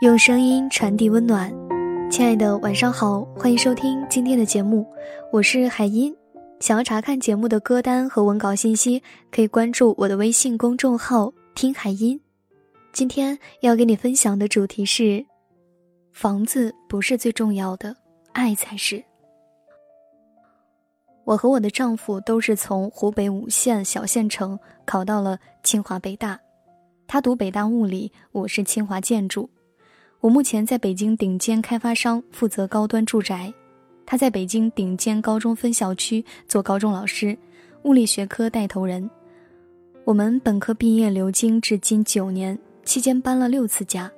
用声音传递温暖，亲爱的，晚上好，欢迎收听今天的节目，我是海音。想要查看节目的歌单和文稿信息，可以关注我的微信公众号“听海音”。今天要给你分享的主题是：房子不是最重要的，爱才是。我和我的丈夫都是从湖北五县小县城考到了清华北大，他读北大物理，我是清华建筑。我目前在北京顶尖开发商负责高端住宅，他在北京顶尖高中分校区做高中老师，物理学科带头人。我们本科毕业留京至今九年，期间搬了六次家，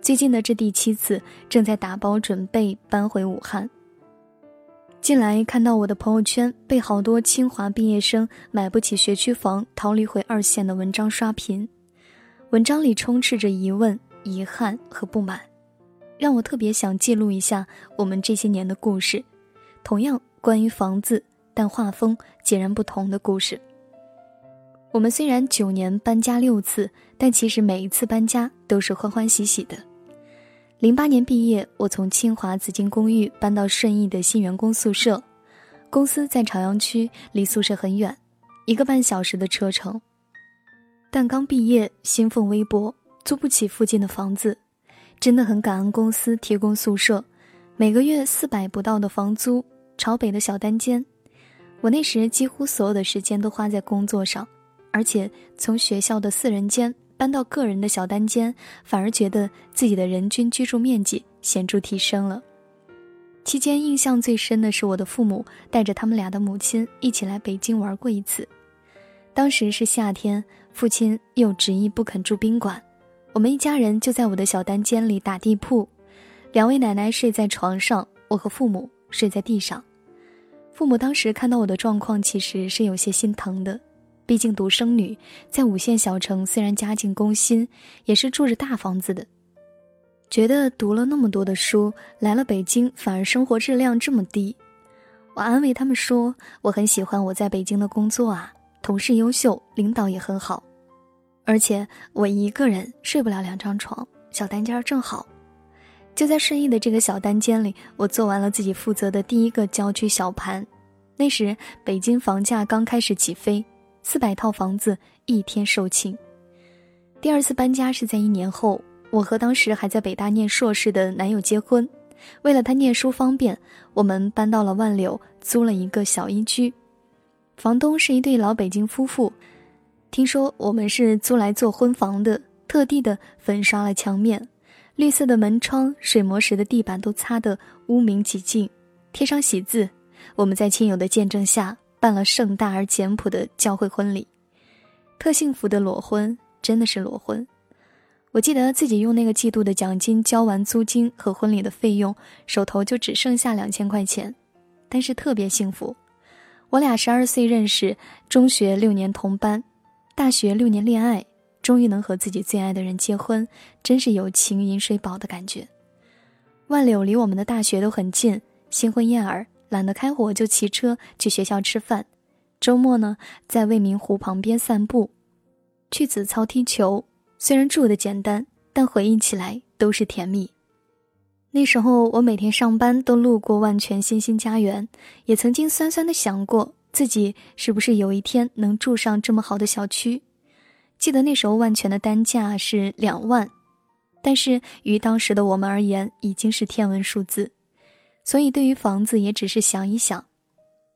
最近的这第七次正在打包准备搬回武汉。近来看到我的朋友圈被好多清华毕业生买不起学区房逃离回二线的文章刷屏，文章里充斥着疑问、遗憾和不满。让我特别想记录一下我们这些年的故事，同样关于房子，但画风截然不同的故事。我们虽然九年搬家六次，但其实每一次搬家都是欢欢喜喜的。零八年毕业，我从清华紫金公寓搬到顺义的新员工宿舍，公司在朝阳区，离宿舍很远，一个半小时的车程。但刚毕业，薪俸微薄，租不起附近的房子。真的很感恩公司提供宿舍，每个月四百不到的房租，朝北的小单间。我那时几乎所有的时间都花在工作上，而且从学校的四人间搬到个人的小单间，反而觉得自己的人均居住面积显著提升了。期间印象最深的是我的父母带着他们俩的母亲一起来北京玩过一次，当时是夏天，父亲又执意不肯住宾馆。我们一家人就在我的小单间里打地铺，两位奶奶睡在床上，我和父母睡在地上。父母当时看到我的状况，其实是有些心疼的，毕竟独生女在五线小城，虽然家境工薪，也是住着大房子的。觉得读了那么多的书，来了北京反而生活质量这么低。我安慰他们说，我很喜欢我在北京的工作啊，同事优秀，领导也很好。而且我一个人睡不了两张床，小单间正好。就在顺义的这个小单间里，我做完了自己负责的第一个郊区小盘。那时北京房价刚开始起飞，四百套房子一天售罄。第二次搬家是在一年后，我和当时还在北大念硕士的男友结婚，为了他念书方便，我们搬到了万柳，租了一个小一居。房东是一对老北京夫妇。听说我们是租来做婚房的，特地的粉刷了墙面，绿色的门窗、水磨石的地板都擦得污名几净，贴上喜字。我们在亲友的见证下办了盛大而简朴的教会婚礼，特幸福的裸婚，真的是裸婚。我记得自己用那个季度的奖金交完租金和婚礼的费用，手头就只剩下两千块钱，但是特别幸福。我俩十二岁认识，中学六年同班。大学六年恋爱，终于能和自己最爱的人结婚，真是有情饮水饱的感觉。万柳离我们的大学都很近，新婚燕尔懒得开火就骑车去学校吃饭，周末呢在未名湖旁边散步，去子操踢球。虽然住的简单，但回忆起来都是甜蜜。那时候我每天上班都路过万泉新兴家园，也曾经酸酸的想过。自己是不是有一天能住上这么好的小区？记得那时候万全的单价是两万，但是于当时的我们而言已经是天文数字，所以对于房子也只是想一想，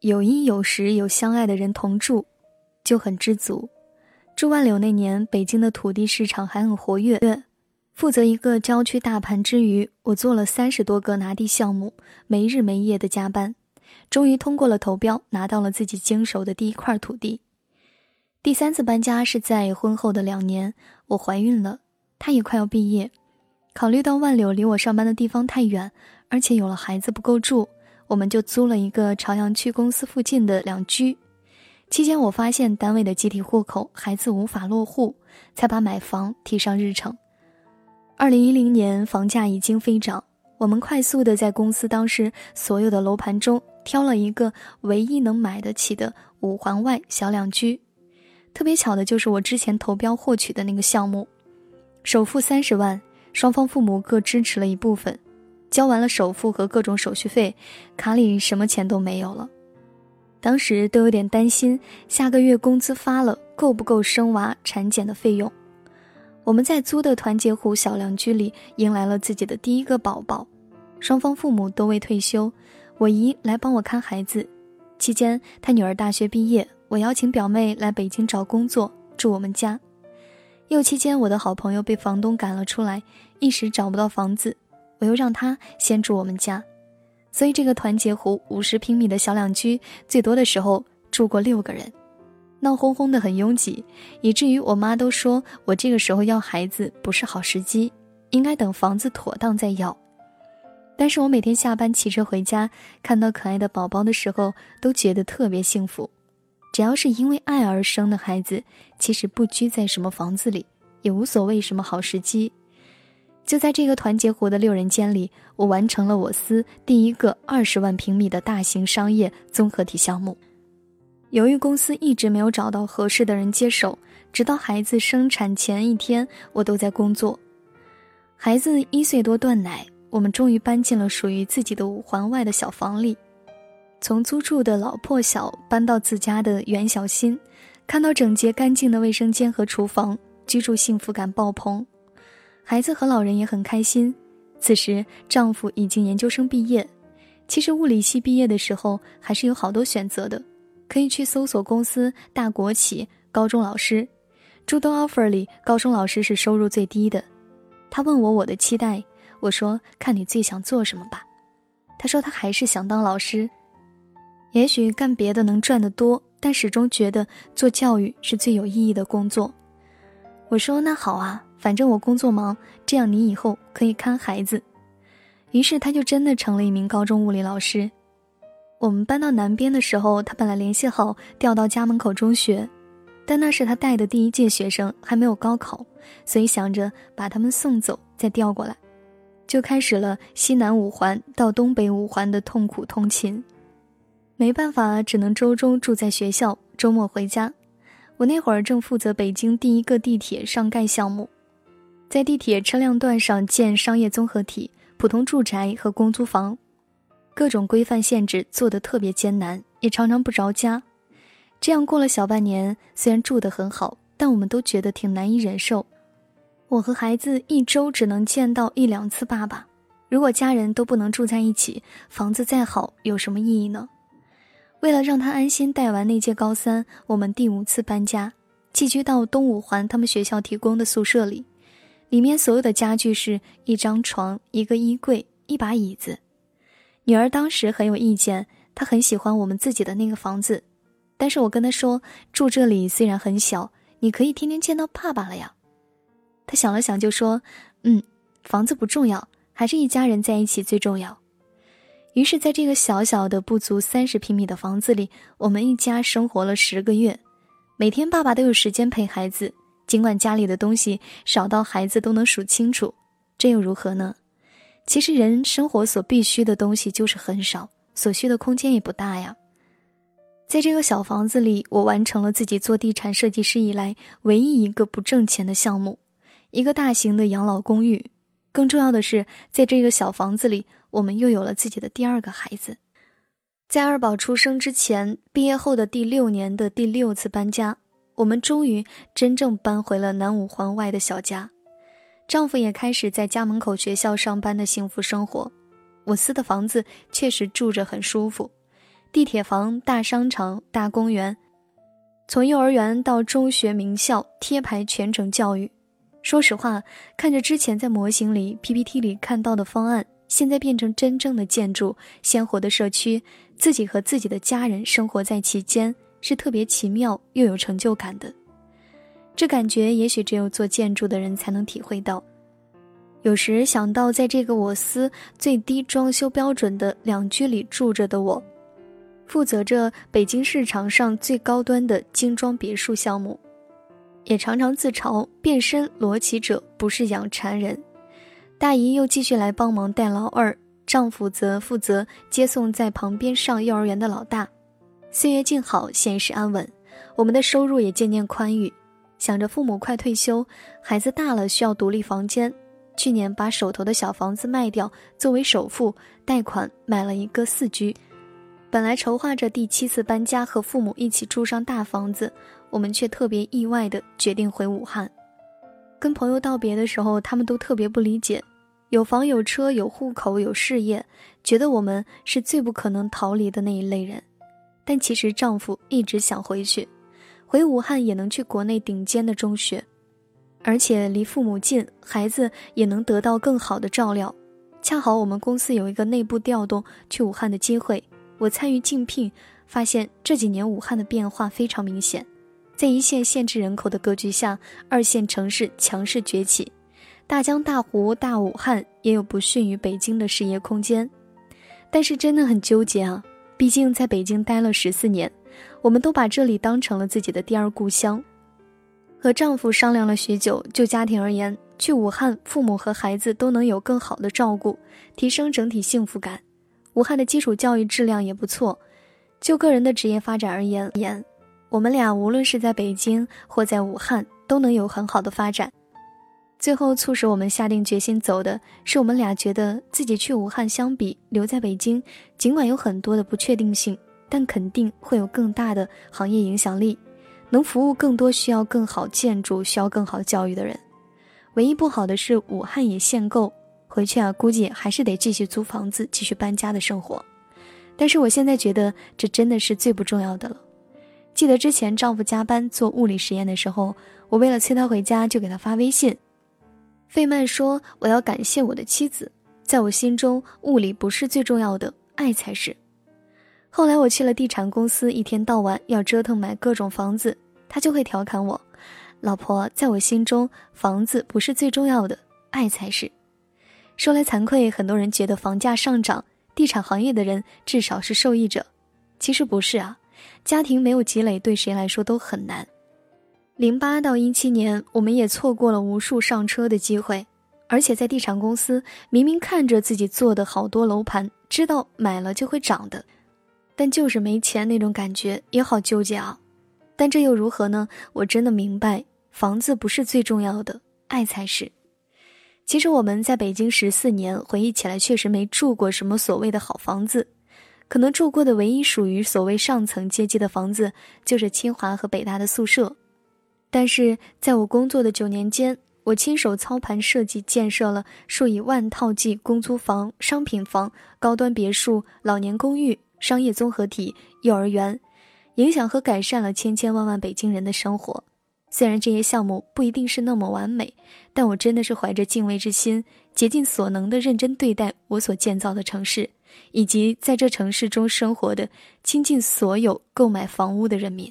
有衣有食有相爱的人同住，就很知足。住万柳那年，北京的土地市场还很活跃，负责一个郊区大盘之余，我做了三十多个拿地项目，没日没夜的加班。终于通过了投标，拿到了自己经手的第一块土地。第三次搬家是在婚后的两年，我怀孕了，他也快要毕业。考虑到万柳离我上班的地方太远，而且有了孩子不够住，我们就租了一个朝阳区公司附近的两居。期间我发现单位的集体户口，孩子无法落户，才把买房提上日程。二零一零年房价已经飞涨。我们快速的在公司当时所有的楼盘中挑了一个唯一能买得起的五环外小两居，特别巧的就是我之前投标获取的那个项目，首付三十万，双方父母各支持了一部分，交完了首付和各种手续费，卡里什么钱都没有了。当时都有点担心，下个月工资发了够不够生娃产检的费用。我们在租的团结湖小两居里迎来了自己的第一个宝宝，双方父母都未退休，我姨来帮我看孩子。期间，她女儿大学毕业，我邀请表妹来北京找工作住我们家。又期间，我的好朋友被房东赶了出来，一时找不到房子，我又让他先住我们家。所以，这个团结湖五十平米的小两居，最多的时候住过六个人，闹哄哄的很拥挤，以至于我妈都说我这个时候要孩子不是好时机，应该等房子妥当再要。但是我每天下班骑车回家，看到可爱的宝宝的时候，都觉得特别幸福。只要是因为爱而生的孩子，其实不拘在什么房子里，也无所谓什么好时机。就在这个团结湖的六人间里，我完成了我司第一个二十万平米的大型商业综合体项目。由于公司一直没有找到合适的人接手，直到孩子生产前一天，我都在工作。孩子一岁多断奶，我们终于搬进了属于自己的五环外的小房里。从租住的老破小搬到自家的原小新，看到整洁干净的卫生间和厨房，居住幸福感爆棚。孩子和老人也很开心。此时，丈夫已经研究生毕业。其实，物理系毕业的时候还是有好多选择的，可以去搜索公司、大国企、高中老师。诸多 offer 里，高中老师是收入最低的。他问我我的期待，我说看你最想做什么吧。他说他还是想当老师。也许干别的能赚得多，但始终觉得做教育是最有意义的工作。我说那好啊。反正我工作忙，这样你以后可以看孩子。于是他就真的成了一名高中物理老师。我们搬到南边的时候，他本来联系好调到家门口中学，但那是他带的第一届学生，还没有高考，所以想着把他们送走再调过来，就开始了西南五环到东北五环的痛苦通勤。没办法，只能周中住在学校，周末回家。我那会儿正负责北京第一个地铁上盖项目。在地铁车辆段上建商业综合体、普通住宅和公租房，各种规范限制做得特别艰难，也常常不着家。这样过了小半年，虽然住得很好，但我们都觉得挺难以忍受。我和孩子一周只能见到一两次爸爸，如果家人都不能住在一起，房子再好有什么意义呢？为了让他安心带完那届高三，我们第五次搬家，寄居到东五环他们学校提供的宿舍里。里面所有的家具是一张床、一个衣柜、一把椅子。女儿当时很有意见，她很喜欢我们自己的那个房子，但是我跟她说，住这里虽然很小，你可以天天见到爸爸了呀。他想了想就说：“嗯，房子不重要，还是一家人在一起最重要。”于是，在这个小小的不足三十平米的房子里，我们一家生活了十个月，每天爸爸都有时间陪孩子。尽管家里的东西少到孩子都能数清楚，这又如何呢？其实人生活所必需的东西就是很少，所需的空间也不大呀。在这个小房子里，我完成了自己做地产设计师以来唯一一个不挣钱的项目，一个大型的养老公寓。更重要的是，在这个小房子里，我们又有了自己的第二个孩子。在二宝出生之前，毕业后的第六年的第六次搬家。我们终于真正搬回了南五环外的小家，丈夫也开始在家门口学校上班的幸福生活。我司的房子确实住着很舒服，地铁房、大商场、大公园，从幼儿园到中学、名校，贴牌全程教育。说实话，看着之前在模型里、PPT 里看到的方案，现在变成真正的建筑、鲜活的社区，自己和自己的家人生活在其间。是特别奇妙又有成就感的，这感觉也许只有做建筑的人才能体会到。有时想到在这个我司最低装修标准的两居里住着的我，负责着北京市场上最高端的精装别墅项目，也常常自嘲变身罗琦者不是养蚕人。大姨又继续来帮忙带老二，丈夫则负责接送在旁边上幼儿园的老大。岁月静好，现实安稳，我们的收入也渐渐宽裕。想着父母快退休，孩子大了需要独立房间，去年把手头的小房子卖掉作为首付，贷款买了一个四居。本来筹划着第七次搬家和父母一起住上大房子，我们却特别意外的决定回武汉。跟朋友道别的时候，他们都特别不理解。有房有车有户口有事业，觉得我们是最不可能逃离的那一类人。但其实丈夫一直想回去，回武汉也能去国内顶尖的中学，而且离父母近，孩子也能得到更好的照料。恰好我们公司有一个内部调动去武汉的机会，我参与竞聘，发现这几年武汉的变化非常明显，在一线限制人口的格局下，二线城市强势崛起。大江大湖大武汉也有不逊于北京的事业空间，但是真的很纠结啊！毕竟在北京待了十四年，我们都把这里当成了自己的第二故乡。和丈夫商量了许久，就家庭而言，去武汉，父母和孩子都能有更好的照顾，提升整体幸福感。武汉的基础教育质量也不错，就个人的职业发展而言，我们俩无论是在北京或在武汉，都能有很好的发展。最后促使我们下定决心走的是，我们俩觉得自己去武汉相比留在北京，尽管有很多的不确定性，但肯定会有更大的行业影响力，能服务更多需要更好建筑、需要更好教育的人。唯一不好的是武汉也限购，回去啊估计还是得继续租房子、继续搬家的生活。但是我现在觉得这真的是最不重要的了。记得之前丈夫加班做物理实验的时候，我为了催他回家，就给他发微信。费曼说：“我要感谢我的妻子，在我心中，物理不是最重要的，爱才是。”后来我去了地产公司，一天到晚要折腾买各种房子，他就会调侃我：“老婆，在我心中，房子不是最重要的，爱才是。”说来惭愧，很多人觉得房价上涨，地产行业的人至少是受益者，其实不是啊，家庭没有积累，对谁来说都很难。零八到一七年，我们也错过了无数上车的机会，而且在地产公司，明明看着自己做的好多楼盘，知道买了就会涨的，但就是没钱那种感觉也好纠结啊。但这又如何呢？我真的明白，房子不是最重要的，爱才是。其实我们在北京十四年，回忆起来确实没住过什么所谓的好房子，可能住过的唯一属于所谓上层阶级的房子，就是清华和北大的宿舍。但是在我工作的九年间，我亲手操盘设计建设了数以万套计公租房、商品房、高端别墅、老年公寓、商业综合体、幼儿园，影响和改善了千千万万北京人的生活。虽然这些项目不一定是那么完美，但我真的是怀着敬畏之心，竭尽所能的认真对待我所建造的城市，以及在这城市中生活的倾尽所有购买房屋的人民。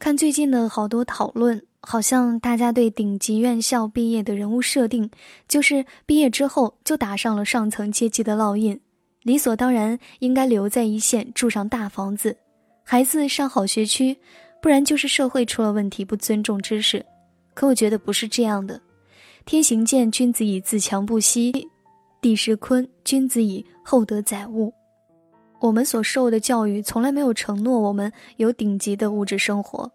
看最近的好多讨论，好像大家对顶级院校毕业的人物设定，就是毕业之后就打上了上层阶级的烙印，理所当然应该留在一线住上大房子，孩子上好学区，不然就是社会出了问题不尊重知识。可我觉得不是这样的，天行健，君子以自强不息；地势坤，君子以厚德载物。我们所受的教育从来没有承诺我们有顶级的物质生活，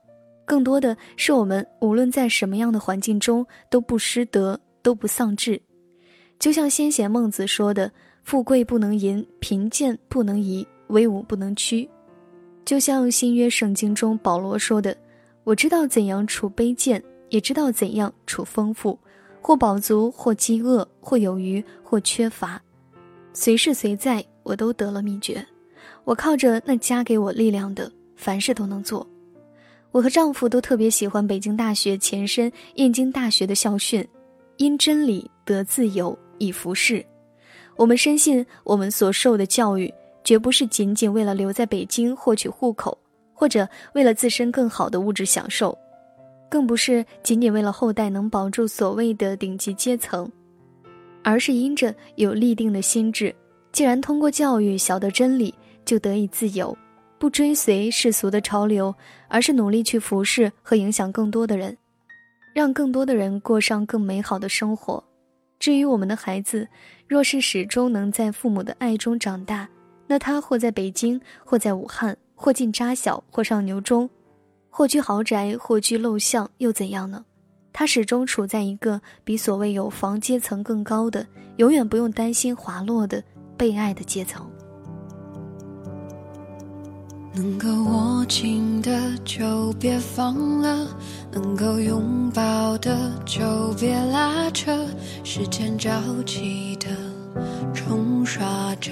更多的是我们无论在什么样的环境中都不失德，都不丧志。就像先贤孟子说的：“富贵不能淫，贫贱不能移，威武不能屈。”就像新约圣经中保罗说的：“我知道怎样处卑贱，也知道怎样处丰富，或饱足，或饥饿，或有余，或缺乏，随时随在，我都得了秘诀。”我靠着那加给我力量的，凡事都能做。我和丈夫都特别喜欢北京大学前身燕京大学的校训：“因真理得自由，以服侍。”我们深信，我们所受的教育绝不是仅仅为了留在北京获取户口，或者为了自身更好的物质享受，更不是仅仅为了后代能保住所谓的顶级阶层，而是因着有立定的心智。既然通过教育晓得真理。就得以自由，不追随世俗的潮流，而是努力去服侍和影响更多的人，让更多的人过上更美好的生活。至于我们的孩子，若是始终能在父母的爱中长大，那他或在北京，或在武汉，或进扎小，或上牛中，或居豪宅，或居陋巷，又怎样呢？他始终处在一个比所谓有房阶层更高的、永远不用担心滑落的被爱的阶层。能够握紧的就别放了，能够拥抱的就别拉扯。时间着急的冲刷着，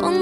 Onlar